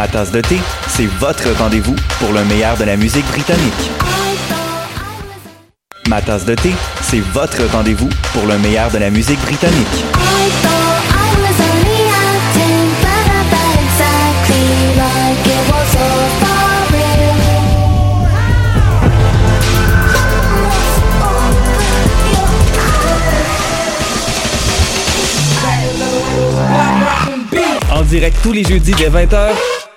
Ma tasse de thé, c'est votre rendez-vous pour le meilleur de la musique britannique. Ma tasse de thé, c'est votre rendez-vous pour le meilleur de la musique britannique. En direct tous les jeudis dès 20h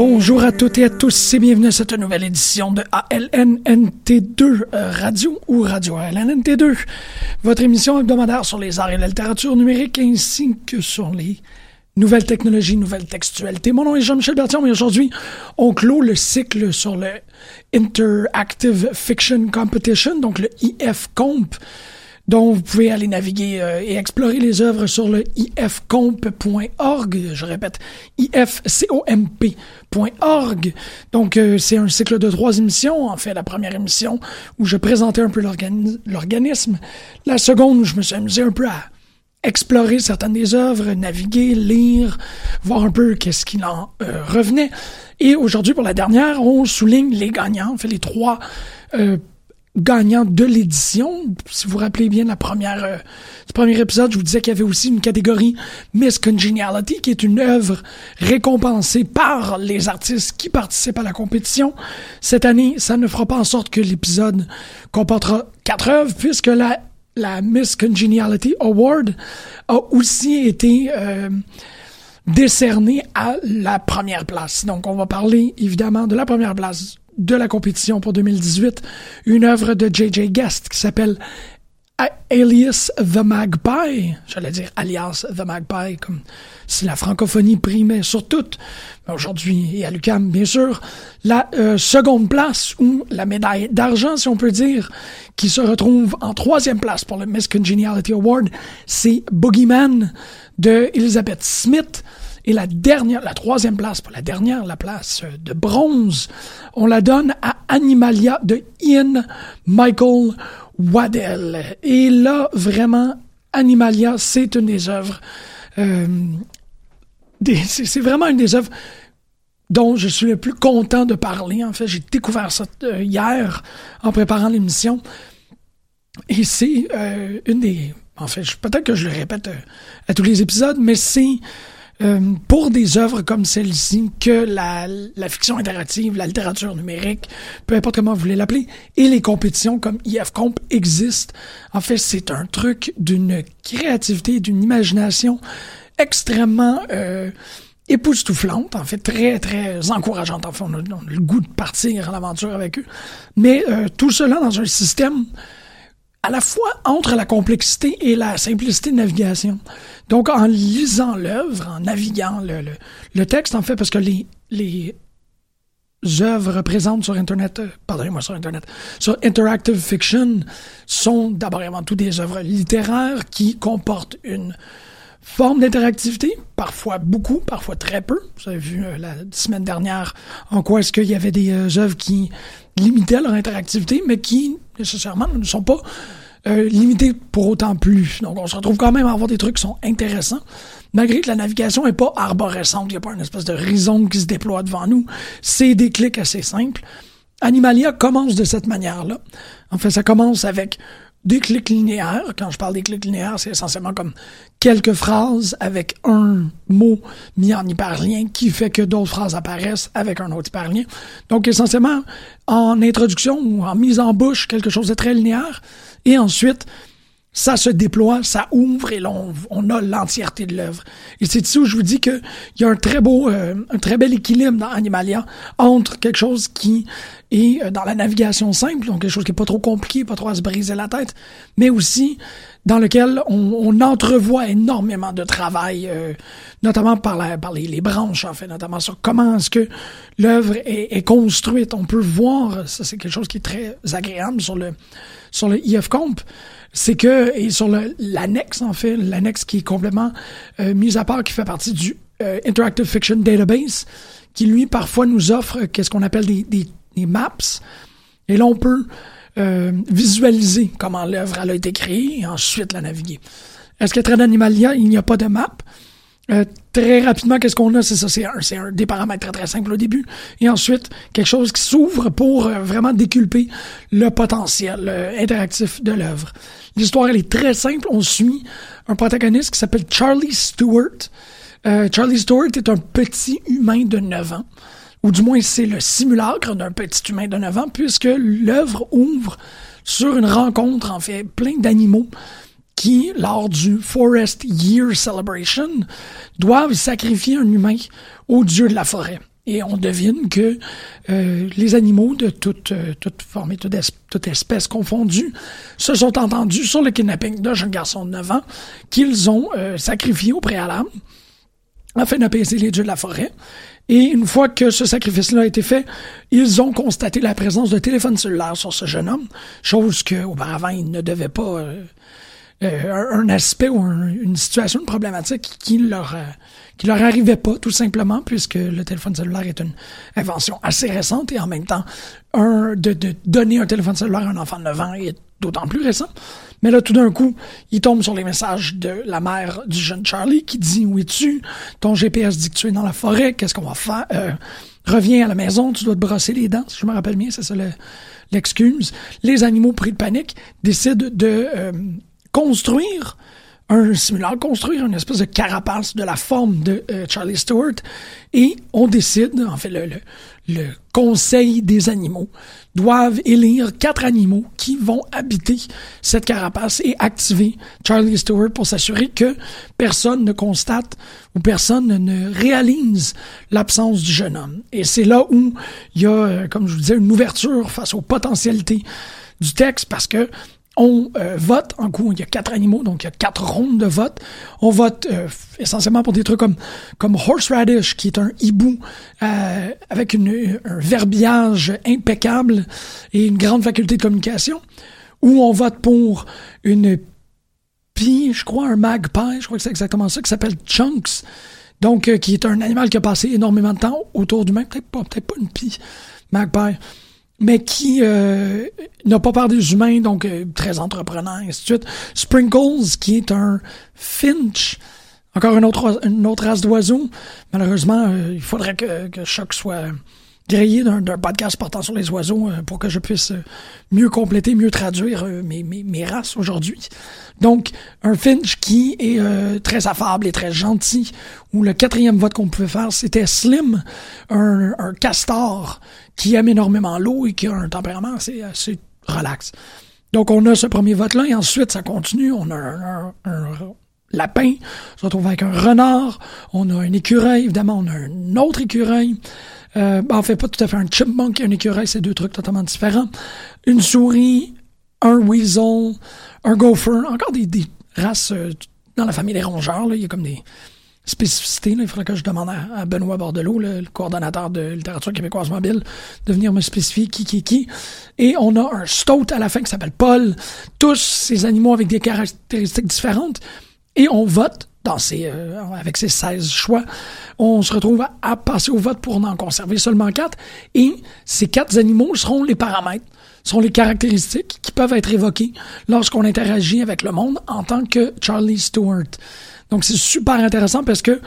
Bonjour à toutes et à tous et bienvenue à cette nouvelle édition de ALNNT2 euh, Radio ou Radio ALNNT2, votre émission hebdomadaire sur les arts et la littérature numérique ainsi que sur les nouvelles technologies, nouvelles textualités. Mon nom est Jean-Michel Bertion et aujourd'hui, on clôt le cycle sur le Interactive Fiction Competition, donc le IF-Comp dont vous pouvez aller naviguer euh, et explorer les œuvres sur le ifcomp.org. Je répète, ifcomp.org. Donc, euh, c'est un cycle de trois émissions. En fait, la première émission où je présentais un peu l'organisme. La seconde où je me suis amusé un peu à explorer certaines des œuvres, naviguer, lire, voir un peu qu'est-ce qu'il en euh, revenait. Et aujourd'hui, pour la dernière, on souligne les gagnants. On fait les trois gagnant de l'édition. Si vous vous rappelez bien la première, euh, premier épisode, je vous disais qu'il y avait aussi une catégorie Miss Congeniality, qui est une œuvre récompensée par les artistes qui participent à la compétition. Cette année, ça ne fera pas en sorte que l'épisode comportera quatre œuvres, puisque la, la Miss Congeniality Award a aussi été euh, décernée à la première place. Donc, on va parler évidemment de la première place de la compétition pour 2018, une œuvre de J.J. Guest qui s'appelle Alias the Magpie, j'allais dire alias the Magpie, comme si la francophonie primait sur tout. Aujourd'hui, et à l'UQAM, bien sûr, la euh, seconde place, ou la médaille d'argent, si on peut dire, qui se retrouve en troisième place pour le Miss Congeniality Award, c'est Boogeyman de Elizabeth Smith. Et la dernière, la troisième place, pour la dernière, la place de bronze, on la donne à Animalia de Ian Michael Waddell. Et là, vraiment, Animalia, c'est une des œuvres. Euh, c'est vraiment une des œuvres dont je suis le plus content de parler. En fait, j'ai découvert ça euh, hier en préparant l'émission. Et c'est euh, une des. En fait, peut-être que je le répète à tous les épisodes, mais c'est euh, pour des œuvres comme celle-ci que la, la fiction interactive, la littérature numérique, peu importe comment vous voulez l'appeler, et les compétitions comme IFComp existent. En fait, c'est un truc d'une créativité, d'une imagination extrêmement euh, époustouflante, en fait, très, très encourageante. En fait, on a, on a le goût de partir à l'aventure avec eux. Mais euh, tout cela dans un système à la fois entre la complexité et la simplicité de navigation. Donc, en lisant l'œuvre, en naviguant le, le, texte, en fait, parce que les, les œuvres présentes sur Internet, euh, pardonnez-moi, sur Internet, sur Interactive Fiction, sont d'abord et avant tout des œuvres littéraires qui comportent une forme d'interactivité, parfois beaucoup, parfois très peu. Vous avez vu euh, la semaine dernière en quoi est-ce qu'il y avait des euh, œuvres qui limitaient leur interactivité, mais qui nécessairement ne sont pas euh, limitées pour autant plus. Donc on se retrouve quand même à avoir des trucs qui sont intéressants, malgré que la navigation est pas arborescente, il n'y a pas une espèce de rhizome qui se déploie devant nous. C'est des clics assez simples. Animalia commence de cette manière-là. En fait, ça commence avec des clics linéaires. Quand je parle des clics linéaires, c'est essentiellement comme quelques phrases avec un mot mis en hyperlien qui fait que d'autres phrases apparaissent avec un autre hyperlien. Donc, essentiellement, en introduction ou en mise en bouche, quelque chose de très linéaire. Et ensuite, ça se déploie, ça ouvre et là, on, a l'entièreté de l'œuvre. Et c'est ici où je vous dis qu'il y a un très beau, euh, un très bel équilibre dans Animalia entre quelque chose qui est euh, dans la navigation simple, donc quelque chose qui est pas trop compliqué, pas trop à se briser la tête, mais aussi dans lequel on, on entrevoit énormément de travail, euh, notamment par, la, par les, les, branches, en fait, notamment sur comment est-ce que l'œuvre est, est, construite. On peut voir, ça c'est quelque chose qui est très agréable sur le sur le IFComp, c'est que, et sur l'annexe, en fait, l'annexe qui est complètement euh, mise à part, qui fait partie du euh, Interactive Fiction Database, qui lui, parfois, nous offre qu'est-ce qu'on appelle des, des, des, maps. Et là, on peut euh, visualiser comment l'œuvre a été créée et ensuite la naviguer. Est-ce qu'à Trade Animalia, il n'y a pas de map? Euh, très rapidement, qu'est-ce qu'on a? C'est ça, c'est un, un, des paramètres très très simples au début. Et ensuite, quelque chose qui s'ouvre pour euh, vraiment déculper le potentiel euh, interactif de l'œuvre. L'histoire, elle est très simple. On suit un protagoniste qui s'appelle Charlie Stewart. Charlie Stewart est un petit humain de 9 ans. Ou du moins, c'est le simulacre d'un petit humain de 9 ans, puisque l'œuvre ouvre sur une rencontre, en fait, plein d'animaux qui, lors du Forest Year Celebration, doivent sacrifier un humain au dieu de la forêt. Et on devine que euh, les animaux de toute, euh, toute forme et toute, toute, espèce confondue se sont entendus sur le kidnapping d'un jeune garçon de 9 ans qu'ils ont euh, sacrifié au préalable afin d'apaiser les dieux de la forêt. Et une fois que ce sacrifice-là a été fait, ils ont constaté la présence de téléphone cellulaire sur ce jeune homme, chose qu'auparavant ils ne devaient pas euh, un aspect ou une situation, une problématique qui leur euh, qui leur arrivait pas tout simplement puisque le téléphone cellulaire est une invention assez récente et en même temps un de, de donner un téléphone cellulaire à un enfant de 9 ans est d'autant plus récent. Mais là, tout d'un coup, il tombe sur les messages de la mère du jeune Charlie qui dit Où es-tu? Ton GPS dit que tu es dans la forêt, qu'est-ce qu'on va faire? Euh, reviens à la maison, tu dois te brosser les dents, si je me rappelle bien, c'est ça l'excuse. les animaux pris de panique décident de euh, construire un simulateur, construire une espèce de carapace de la forme de euh, Charlie Stewart et on décide, en fait, le, le, le, conseil des animaux doivent élire quatre animaux qui vont habiter cette carapace et activer Charlie Stewart pour s'assurer que personne ne constate ou personne ne réalise l'absence du jeune homme. Et c'est là où il y a, euh, comme je vous disais, une ouverture face aux potentialités du texte parce que on euh, vote en coup, il y a quatre animaux, donc il y a quatre rondes de vote. On vote euh, essentiellement pour des trucs comme comme horseradish, qui est un hibou euh, avec un verbiage impeccable et une grande faculté de communication. Ou on vote pour une pie, je crois, un magpie, je crois que c'est exactement ça, qui s'appelle Chunks. Donc, qui est un animal qui a passé énormément de temps autour du même. Peut-être pas, peut-être pas une pie, magpie mais qui euh, n'a pas peur des humains, donc euh, très entreprenant, et ainsi de suite. Sprinkles, qui est un finch, encore une autre, une autre race d'oiseaux. Malheureusement, euh, il faudrait que, que soit grillé d'un podcast portant sur les oiseaux euh, pour que je puisse euh, mieux compléter, mieux traduire euh, mes, mes, races aujourd'hui. Donc, un Finch qui est très affable et très gentil, où le quatrième vote qu'on pouvait faire, c'était Slim, un, un castor qui aime énormément l'eau et qui a un tempérament assez, assez relax. Donc, on a ce premier vote-là, et ensuite, ça continue. On a un, un- un lapin, on se retrouve avec un renard, on a un écureuil, évidemment, on a un autre écureuil. Euh, ben, en fait, pas tout à fait un chipmunk et un écureuil, c'est deux trucs totalement différents. Une souris, un weasel, un gopher, encore des, races euh, dans la famille des rongeurs. Là. Il y a comme des spécificités. Là. Il faudrait que je demande à, Benoît Bordelot, le, coordonnateur de littérature québécoise mobile, de venir me spécifier qui qui qui. Et on a un stoat à la fin qui s'appelle Paul. Tous ces animaux avec des caractéristiques différentes. Et on vote euh, avec ces 16 choix. On se retrouve à, passer au vote pour en conserver seulement 4. Et ces quatre animaux seront les paramètres, seront les caractéristiques qui peuvent être évoquées lorsqu'on interagit avec le monde en tant que Charlie Stewart. Donc c'est super intéressant parce que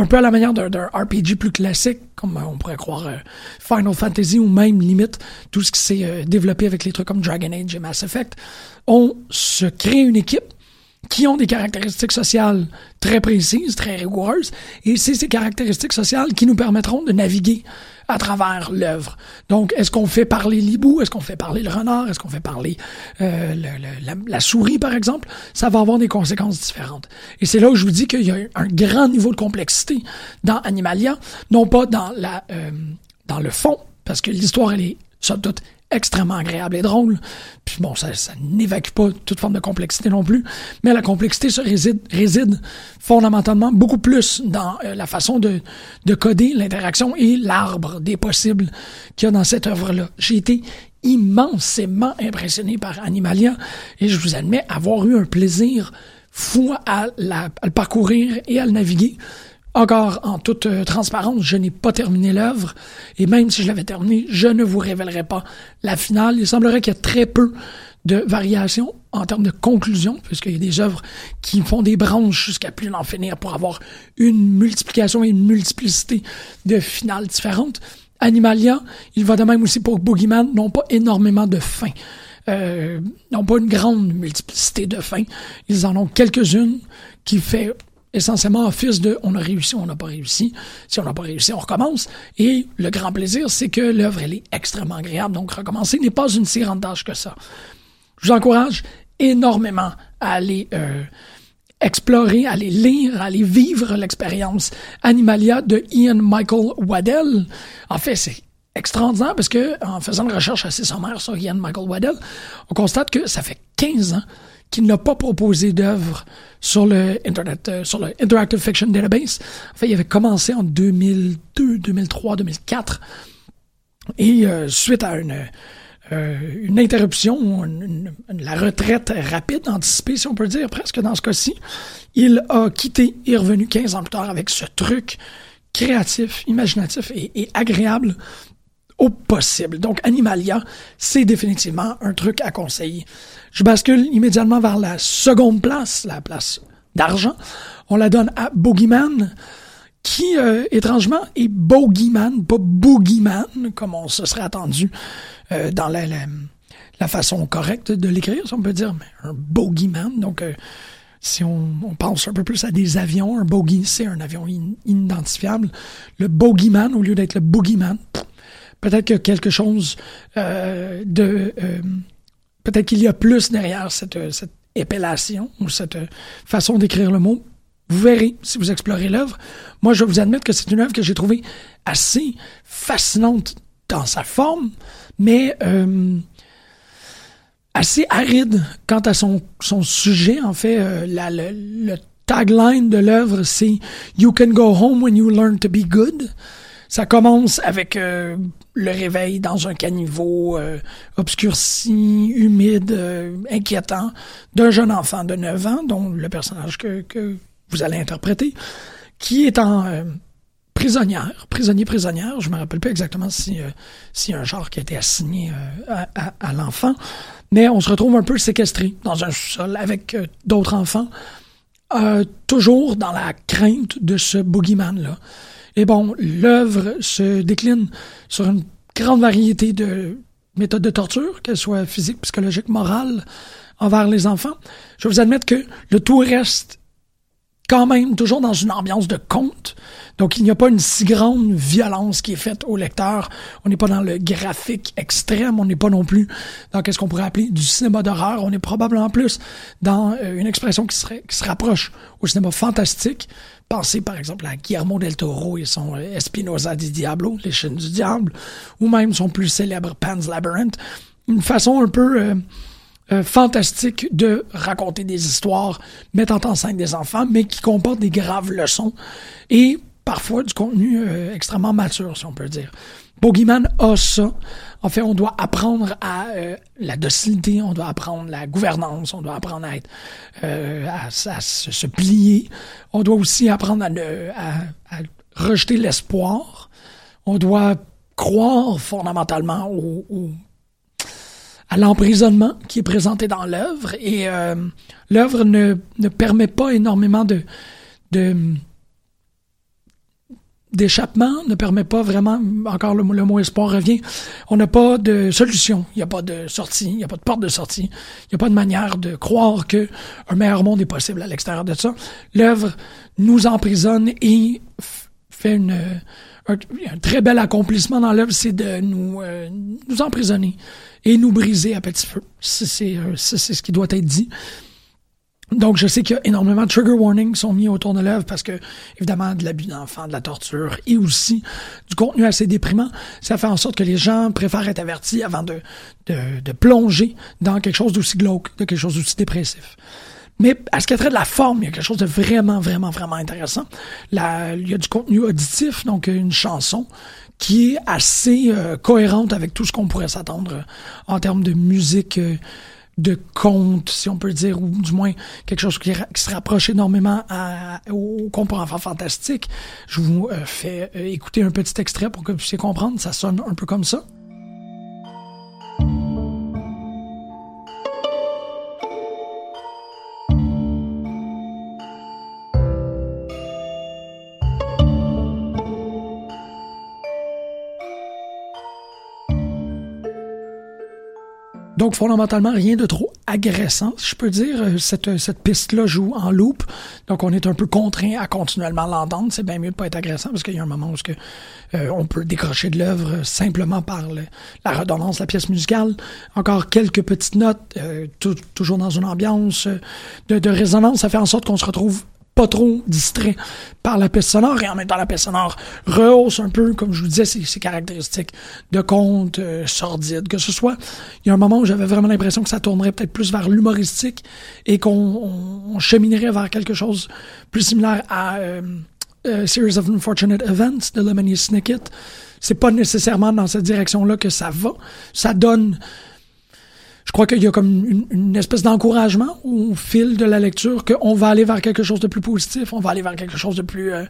un peu à la manière d'un RPG plus classique, comme on pourrait croire euh, Final Fantasy ou même limite tout ce qui s'est euh, développé avec les trucs comme Dragon Age et Mass Effect, on se crée une équipe qui ont des caractéristiques sociales très précises, très rigoureuses, et c'est ces caractéristiques sociales qui nous permettront de naviguer à travers l'œuvre. Donc, est-ce qu'on fait parler l'hibou, est-ce qu'on fait parler le renard, est-ce qu'on fait parler euh, le- le- la, souris, par exemple, ça va avoir des conséquences différentes. Et c'est là où je vous dis qu'il y a un grand niveau de complexité dans Animalia, non pas dans la euh, dans le fond, parce que l'histoire, elle est, somme toute, extrêmement agréable et drôle. Puis bon, ça, ça n'évacue pas toute forme de complexité non plus, mais la complexité se réside, réside fondamentalement beaucoup plus dans euh, la façon de, de coder l'interaction et l'arbre des possibles qu'il y a dans cette œuvre-là. J'ai été immensément impressionné par Animalia et je vous admets avoir eu un plaisir fou à, la- à le parcourir et à le naviguer. Encore en toute euh, transparence, je n'ai pas terminé l'œuvre et même si je l'avais terminé, je ne vous révélerai pas la finale. Il semblerait qu'il y a très peu de variations en termes de conclusion, puisqu'il y a des œuvres qui font des branches jusqu'à plus n'en finir pour avoir une multiplication et une multiplicité de finales différentes. Animalia, il va de même aussi pour Boogeyman, n'ont pas énormément de fins. Euh, n'ont pas une grande multiplicité de fins. Ils en ont quelques-unes qui fait essentiellement office de on a réussi, on n'a pas réussi. Si on n'a pas réussi, on recommence. Et le grand plaisir, c'est que l'œuvre, elle est extrêmement agréable. Donc, recommencer n'est pas une si grande tâche que ça. Je vous encourage énormément à aller euh, explorer, à aller lire, à aller vivre l'expérience Animalia de Ian Michael Waddell. En fait, c'est extraordinaire parce que en faisant une recherche assez sommaire sur Ian Michael Waddell, on constate que ça fait 15 ans qu'il n'a pas proposé d'œuvre sur le Internet, euh, sur le Interactive Fiction Database. En fait, il avait commencé en 2002, 2003, 2004. Et euh, suite à une, euh, interruption, la retraite rapide, anticipée, si on peut dire, presque dans ce cas-ci, il a quitté et revenu 15 ans plus tard avec ce truc créatif, imaginatif et agréable au possible. Donc, Animalia, c'est définitivement un truc à conseiller. Je bascule immédiatement vers la seconde place, la place d'argent. On la donne à Boogeyman, qui, euh, étrangement, est Bogeyman, pas Boogeyman, comme on se serait attendu euh, dans la, la, façon correcte de l'écrire, si on peut dire, mais un Bogeyman. Donc, euh, si on, pense un peu plus à des avions, un bogey, c'est un avion in- inidentifiable. Le Bogeyman, au lieu d'être le Boogeyman, pff, peut-être qu'il y a quelque chose euh, de... euh, peut-être qu'il y a plus derrière cette, euh, épellation ou cette façon d'écrire le mot. Vous verrez si vous explorez l'œuvre. Moi, je vais vous admettre que c'est une œuvre que j'ai trouvée assez fascinante dans sa forme, mais assez aride quant à son, sujet. En fait, la- le, tagline de l'œuvre, c'est You can go home when you learn to be good. Ça commence avec le réveil dans un caniveau euh, obscurci, humide, euh, inquiétant d'un jeune enfant de 9 ans, dont le personnage que, vous allez interpréter, qui est en euh, prisonnière, prisonnier, prisonnière. Je me rappelle pas exactement si a un genre qui a été assigné à, à- l'enfant, mais on se retrouve un peu séquestré dans un sous-sol avec d'autres enfants, toujours dans la crainte de ce boogeyman là. Et bon, l'œuvre se décline sur une grande variété de méthodes de torture, qu'elles soient physiques, psychologiques, morales, envers les enfants. Je vais vous admettre que le tout reste quand même toujours dans une ambiance de conte. Donc, il n'y a pas une si grande violence qui est faite au lecteur. On n'est pas dans le graphique extrême. On n'est pas non plus dans qu'est-ce qu'on pourrait appeler du cinéma d'horreur. On est probablement plus dans euh, une expression qui, serait, qui se rapproche au cinéma fantastique. Pensez par exemple à Guillermo del Toro et son euh, Espinosa di Diablo, les chaînes du diable, ou même son plus célèbre Pan's Labyrinth. Une façon un peu... Euh, fantastique de raconter des histoires mettant en scène des enfants, mais qui comportent des graves leçons. Et parfois du contenu euh, extrêmement mature, si on peut dire. Bogeyman a ça. En fait, on doit apprendre à euh, la docilité, on doit apprendre la gouvernance, on doit apprendre à être, euh, à, se, plier. On doit aussi apprendre à, rejeter l'espoir. On doit croire fondamentalement au, à l'emprisonnement qui est présenté dans l'œuvre. Et l'œuvre ne, ne permet pas énormément de, de d'échappement ne permet pas vraiment, encore le, mot espoir revient, on n'a pas de solution, il n'y a pas de sortie, il n'y a pas de porte de sortie, il n'y a pas de manière de croire que un meilleur monde est possible à l'extérieur de ça. L'œuvre nous emprisonne et fait une, un, très bel accomplissement dans l'œuvre, c'est de nous, euh, nous emprisonner et nous briser à petit feu. C'est euh, ce qui doit être dit. Donc, je sais qu'il y a énormément de trigger warnings qui sont mis autour de l'œuvre parce que, évidemment, de l'abus d'enfants, de la torture et aussi du contenu assez déprimant, ça fait en sorte que les gens préfèrent être avertis avant de, de, de plonger dans quelque chose d'aussi glauque, de quelque chose d'aussi dépressif. Mais à ce qui a trait de la forme, il y a quelque chose de vraiment, vraiment, vraiment intéressant. Il y a du contenu auditif, donc une chanson qui est assez euh, cohérente avec tout ce qu'on pourrait s'attendre en termes de musique. Euh, de conte, si on peut dire, ou du moins quelque chose qui, se rapproche énormément au conte pour enfants fantastiques. Je vous euh, fais euh, écouter un petit extrait pour que vous puissiez comprendre. Ça sonne un peu comme ça. Fondamentalement, rien de trop agressant, je peux dire. Euh, cette, cette piste-là joue en loop. Donc, on est un peu contraint à continuellement l'entendre. C'est bien mieux de pas être agressant parce qu'il y a un moment où euh, on peut décrocher de l'œuvre simplement par la redondance la pièce musicale. Encore quelques petites notes, euh, toujours dans une ambiance de résonance. Ça fait en sorte qu'on se retrouve pas trop distrait par la piste sonore et en même temps la piste sonore rehausse un peu, comme je vous disais, ses, caractéristiques de conte euh, sordide. Que ce soit, il y a un moment où j'avais vraiment l'impression que ça tournerait peut-être plus vers l'humoristique et qu'on cheminerait vers quelque chose plus similaire à euh, euh, Series of Unfortunate Events de Lemony Snicket. C'est pas nécessairement dans cette direction-là que ça va. Ça donne je crois qu'il y a comme une, espèce d'encouragement au fil de la lecture qu'on va aller vers quelque chose de plus positif, on va aller vers quelque chose de plus euh,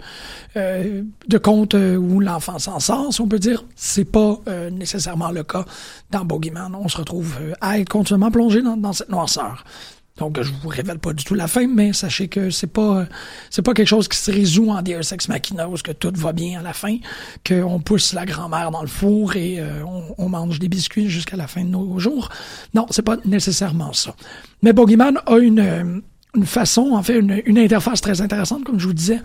euh, de conte euh, où l'enfant s'en sort, si on peut dire. C'est pas nécessairement le cas dans Bogeyman. On se retrouve à être continuellement plongé dans, dans cette noirceur. Donc, je vous révèle pas du tout la fin, mais sachez que c'est pas, c'est pas quelque chose qui se résout en Deus Ex que tout va bien à la fin, qu'on pousse la grand-mère dans le four et euh, on, mange des biscuits jusqu'à la fin de nos jours. Non, c'est pas nécessairement ça. Mais Bogeyman a une, une façon, en fait, une, une interface très intéressante, comme je vous disais,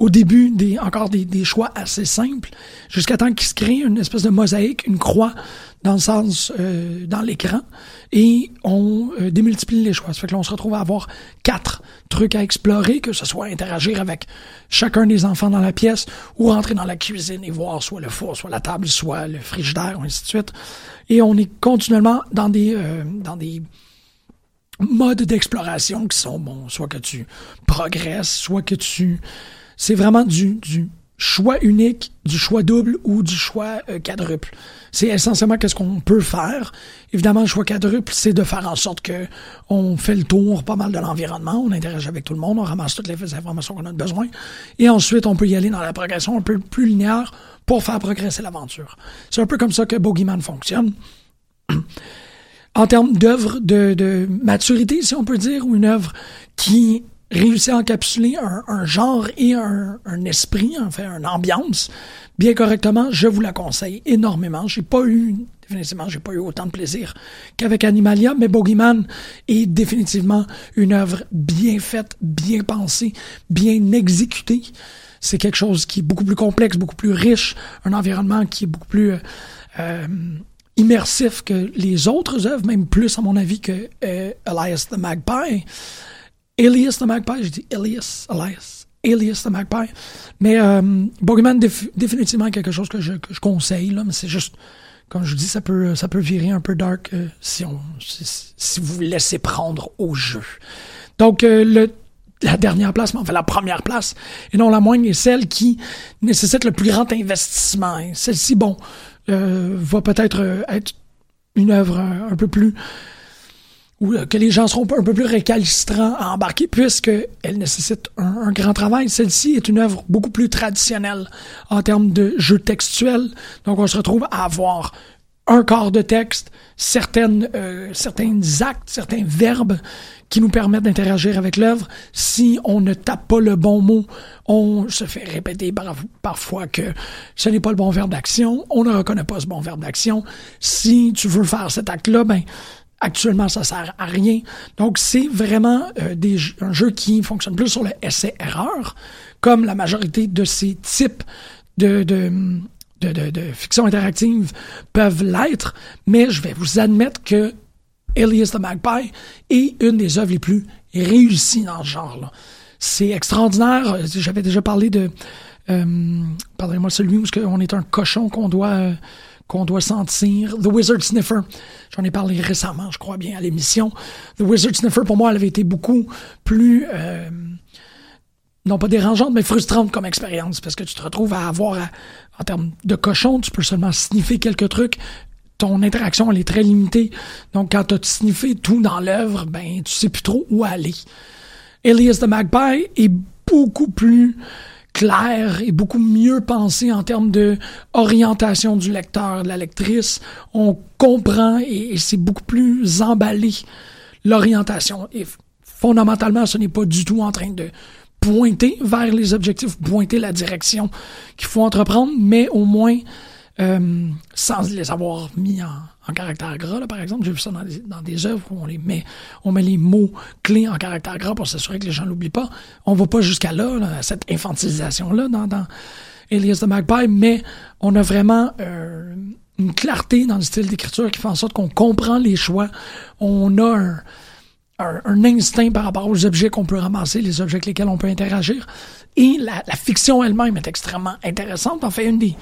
au début des, encore des, des choix assez simples, jusqu'à temps qu'il se crée une espèce de mosaïque, une croix dans le sens euh, dans l'écran, et on euh, démultiplie les choix. Ça fait que l'on se retrouve à avoir quatre trucs à explorer, que ce soit interagir avec chacun des enfants dans la pièce, ou rentrer dans la cuisine et voir soit le four, soit la table, soit le frigidaire, ainsi de suite. Et on est continuellement dans des euh, dans des modes d'exploration qui sont bon, soit que tu progresses, soit que tu c'est vraiment du, choix unique, du choix double ou du choix euh, quadruple. C'est essentiellement qu'est-ce qu'on peut faire. Évidemment, le choix quadruple, c'est de faire en sorte que on fait le tour pas mal de l'environnement, on interagit avec tout le monde, on ramasse toutes les informations qu'on a besoin, et ensuite on peut y aller dans la progression un peu plus linéaire pour faire progresser l'aventure. C'est un peu comme ça que Bogeyman fonctionne. en termes d'œuvre de, de maturité, si on peut dire, ou une œuvre qui réussi à encapsuler un, un genre et un, un, esprit, en fait, une ambiance bien correctement, je vous la conseille énormément. J'ai pas eu, définitivement, j'ai pas eu autant de plaisir qu'avec Animalia, mais Bogeyman est définitivement une œuvre bien faite, bien pensée, bien exécutée. C'est quelque chose qui est beaucoup plus complexe, beaucoup plus riche, un environnement qui est beaucoup plus euh, immersif que les autres œuvres, même plus à mon avis que euh, Elias the Magpie. Elias the Magpie, je dis Elias, Elias, Elias the Magpie. Mais euh, Bogeyman, définitivement quelque chose que je, conseille, là, mais c'est juste, comme je vous dis, ça peut, ça peut virer un peu dark euh, si, on, si, vous laissez prendre au jeu. Donc, euh, le, la dernière place, mais enfin la première place, et non la moindre, est celle qui nécessite le plus grand investissement. Celle-ci, bon, euh, va peut-être être une œuvre un peu plus ou que les gens seront un peu plus récalcitrants à embarquer puisqu'elle nécessite un, un, grand travail. Celle-ci est une œuvre beaucoup plus traditionnelle en termes de jeu textuel. Donc on se retrouve à avoir un corps de texte, certaines, euh, certains actes, certains verbes qui nous permettent d'interagir avec l'œuvre. Si on ne tape pas le bon mot, on se fait répéter par, parfois que ce n'est pas le bon verbe d'action, on ne reconnaît pas ce bon verbe d'action. Si tu veux faire cet acte-là, ben Actuellement, ça sert à rien. Donc, c'est vraiment euh, des, un jeu qui fonctionne plus sur le essai-erreur, comme la majorité de ces types de, de, de, de, fiction interactive peuvent l'être. Mais je vais vous admettre que Elias the Magpie est une des œuvres les plus réussies dans ce genre-là. C'est extraordinaire. J'avais déjà parlé de... Euh, Pardonnez-moi celui où on est un cochon qu'on doit... Euh, qu'on doit sentir. The Wizard Sniffer, j'en ai parlé récemment, je crois bien, à l'émission. The Wizard Sniffer, pour moi, elle avait été beaucoup plus, euh, non pas dérangeante, mais frustrante comme expérience, parce que tu te retrouves à avoir, en termes de cochon, tu peux seulement sniffer quelques trucs. Ton interaction, elle est très limitée. Donc, quand tu as sniffé tout dans l'œuvre, ben, tu sais plus trop où aller. Elias the Magpie est beaucoup plus clair et beaucoup mieux pensé en termes de orientation du lecteur, de la lectrice. On comprend et, c'est beaucoup plus emballé l'orientation. Et fondamentalement, ce n'est pas du tout en train de pointer vers les objectifs, pointer la direction qu'il faut entreprendre, mais au moins euh, sans les avoir mis en, en caractère gras, par exemple. J'ai vu ça dans des, œuvres où on met, les mots clés en caractère gras pour s'assurer que les gens l'oublient pas. On va pas jusqu'à là, là, cette infantilisation-là dans, dans Elias de Magpie, mais on a vraiment euh, une clarté dans le style d'écriture qui fait en sorte qu'on comprend les choix. On a un, un, un, instinct par rapport aux objets qu'on peut ramasser, les objets avec lesquels on peut interagir. Et la, la fiction elle-même est extrêmement intéressante. En fait, une des,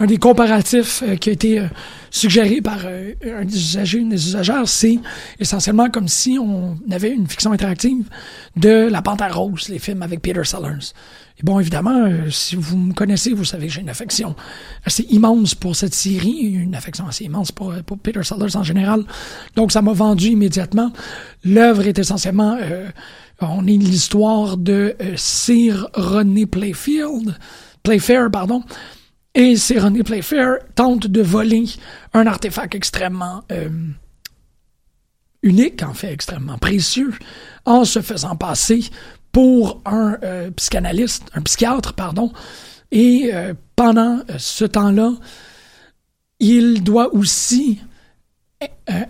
un des comparatifs euh, qui a été euh, suggéré par euh, un des usagers, une des usagères, c'est essentiellement comme si on avait une fiction interactive de La Panthère Rose, les films avec Peter Sellers. Et bon, évidemment, si vous me connaissez, vous savez que j'ai une affection assez immense pour cette série, une affection assez immense pour, Peter Sellers en général. Donc, ça m'a vendu immédiatement. L'œuvre est essentiellement, on est l'histoire de Sir René Playfield, Playfair, pardon, et c'est René Playfair tente de voler un artefact extrêmement euh, unique, en fait, extrêmement précieux, en se faisant passer pour un euh, psychanalyste, un psychiatre, pardon. Et euh, pendant ce temps-là, il doit aussi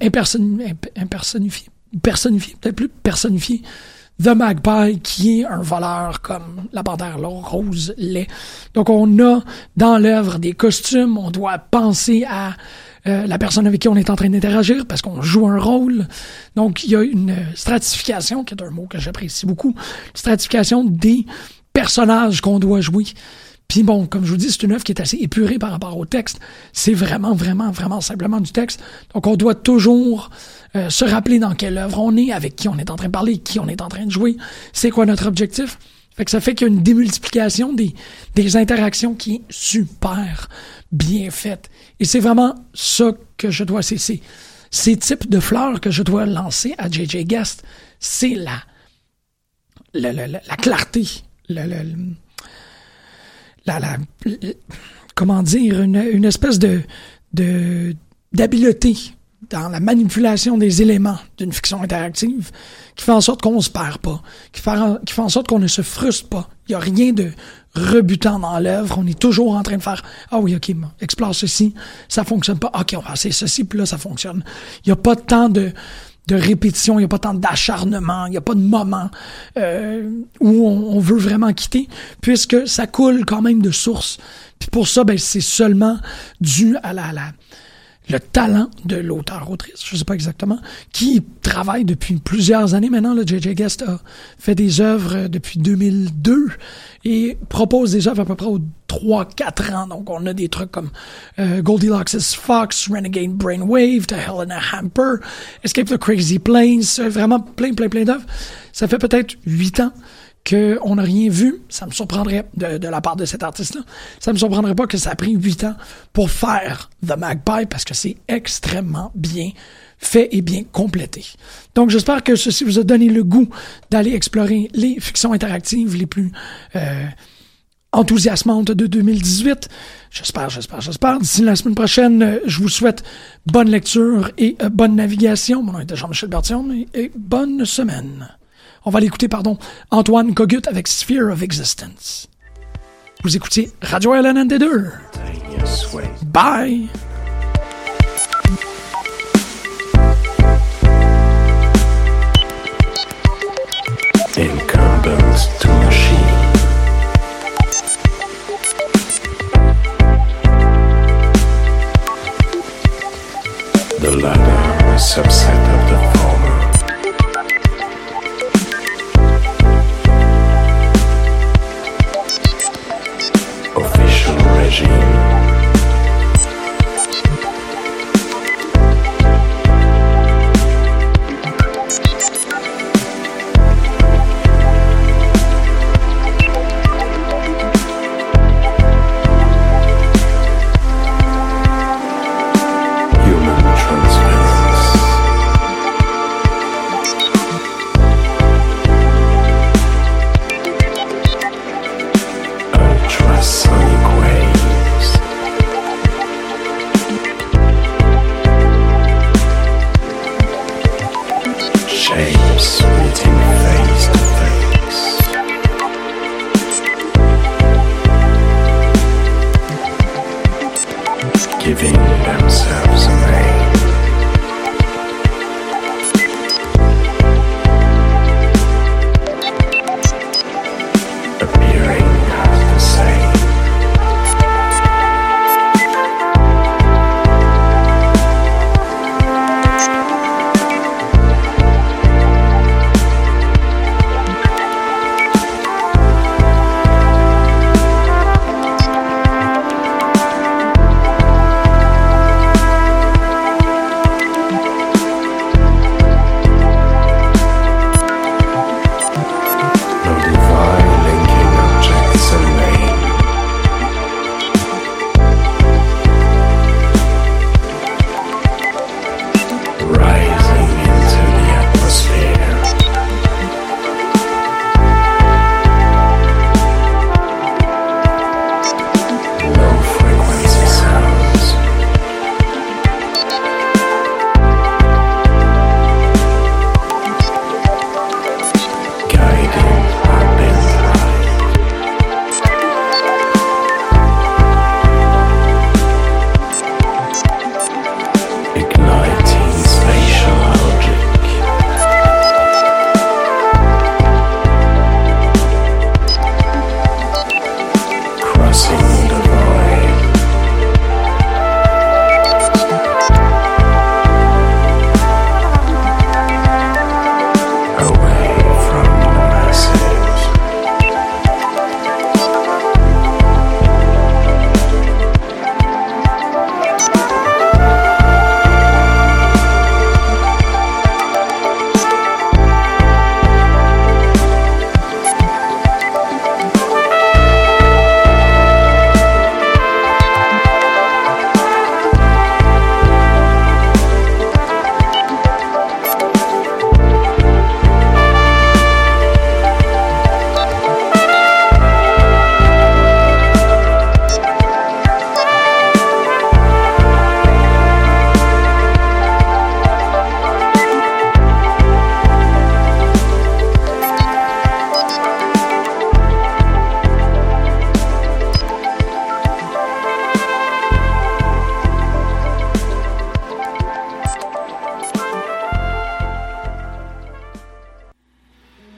impersonnifier, personnifier, peut-être plus personnifier The Magpie, qui est un voleur comme la panthère rose l'est. Donc, on a dans l'œuvre des costumes, on doit penser à euh, la personne avec qui on est en train d'interagir parce qu'on joue un rôle. Donc, il y a une stratification, qui est un mot que j'apprécie beaucoup, une stratification des personnages qu'on doit jouer. Puis bon, comme je vous dis, c'est une œuvre qui est assez épurée par rapport au texte. C'est vraiment, vraiment, vraiment simplement du texte. Donc on doit toujours euh, se rappeler dans quelle œuvre on est, avec qui on est en train de parler, qui on est en train de jouer, c'est quoi notre objectif. Fait que ça fait qu'il y a une démultiplication des, des interactions qui est super bien faite. Et c'est vraiment ça que je dois, c'est ces types de fleurs que je dois lancer à JJ Guest. C'est la, la, la, la, clarté, le la, comment dire, une, une espèce de d'habileté dans la manipulation des éléments d'une fiction interactive qui fait en sorte qu'on se perd pas, qui fait en, qui fait en sorte qu'on ne se frustre pas. Il y a rien de rebutant dans l'œuvre. On est toujours en train de faire ah oui ok explore ceci, ça fonctionne pas. Ok on va essayer ceci puis là ça fonctionne. Il y a pas tant de de répétition, il n'y a pas tant d'acharnement, il n'y a pas de moment euh, où on, on, veut vraiment quitter, puisque ça coule quand même de source. Puis pour ça, ben, c'est seulement dû à la, la, le talent de l'auteur-autrice, je sais pas exactement, qui travaille depuis plusieurs années maintenant. J.J. Guest a fait des œuvres depuis 2002 et propose des œuvres à peu près aux 3-4 ans. Donc, on a des trucs comme euh, Goldilocks' Fox, Renegade Brainwave, The Helena Hamper, Escape the Crazy Plains, vraiment plein, plein, plein d'œuvres. Ça fait peut-être 8 ans qu'on n'a rien vu, ça me surprendrait de, la part de cet artiste-là. Ça me surprendrait pas que ça a pris huit ans pour faire The Magpie parce que c'est extrêmement bien fait et bien complété. Donc j'espère que ceci vous a donné le goût d'aller explorer les fictions interactives les plus euh, enthousiasmantes de 2018. J'espère, j'espère, j'espère. D'ici la semaine prochaine, je vous souhaite bonne lecture et euh, bonne navigation. Mon nom est Jean-Michel Bertillon et bonne semaine. On va l'écouter, pardon, Antoine Cogut avec Sphere of Existence. Vous écoutez Radio LNND2. Bye! shapes meeting face to face. Giving themselves.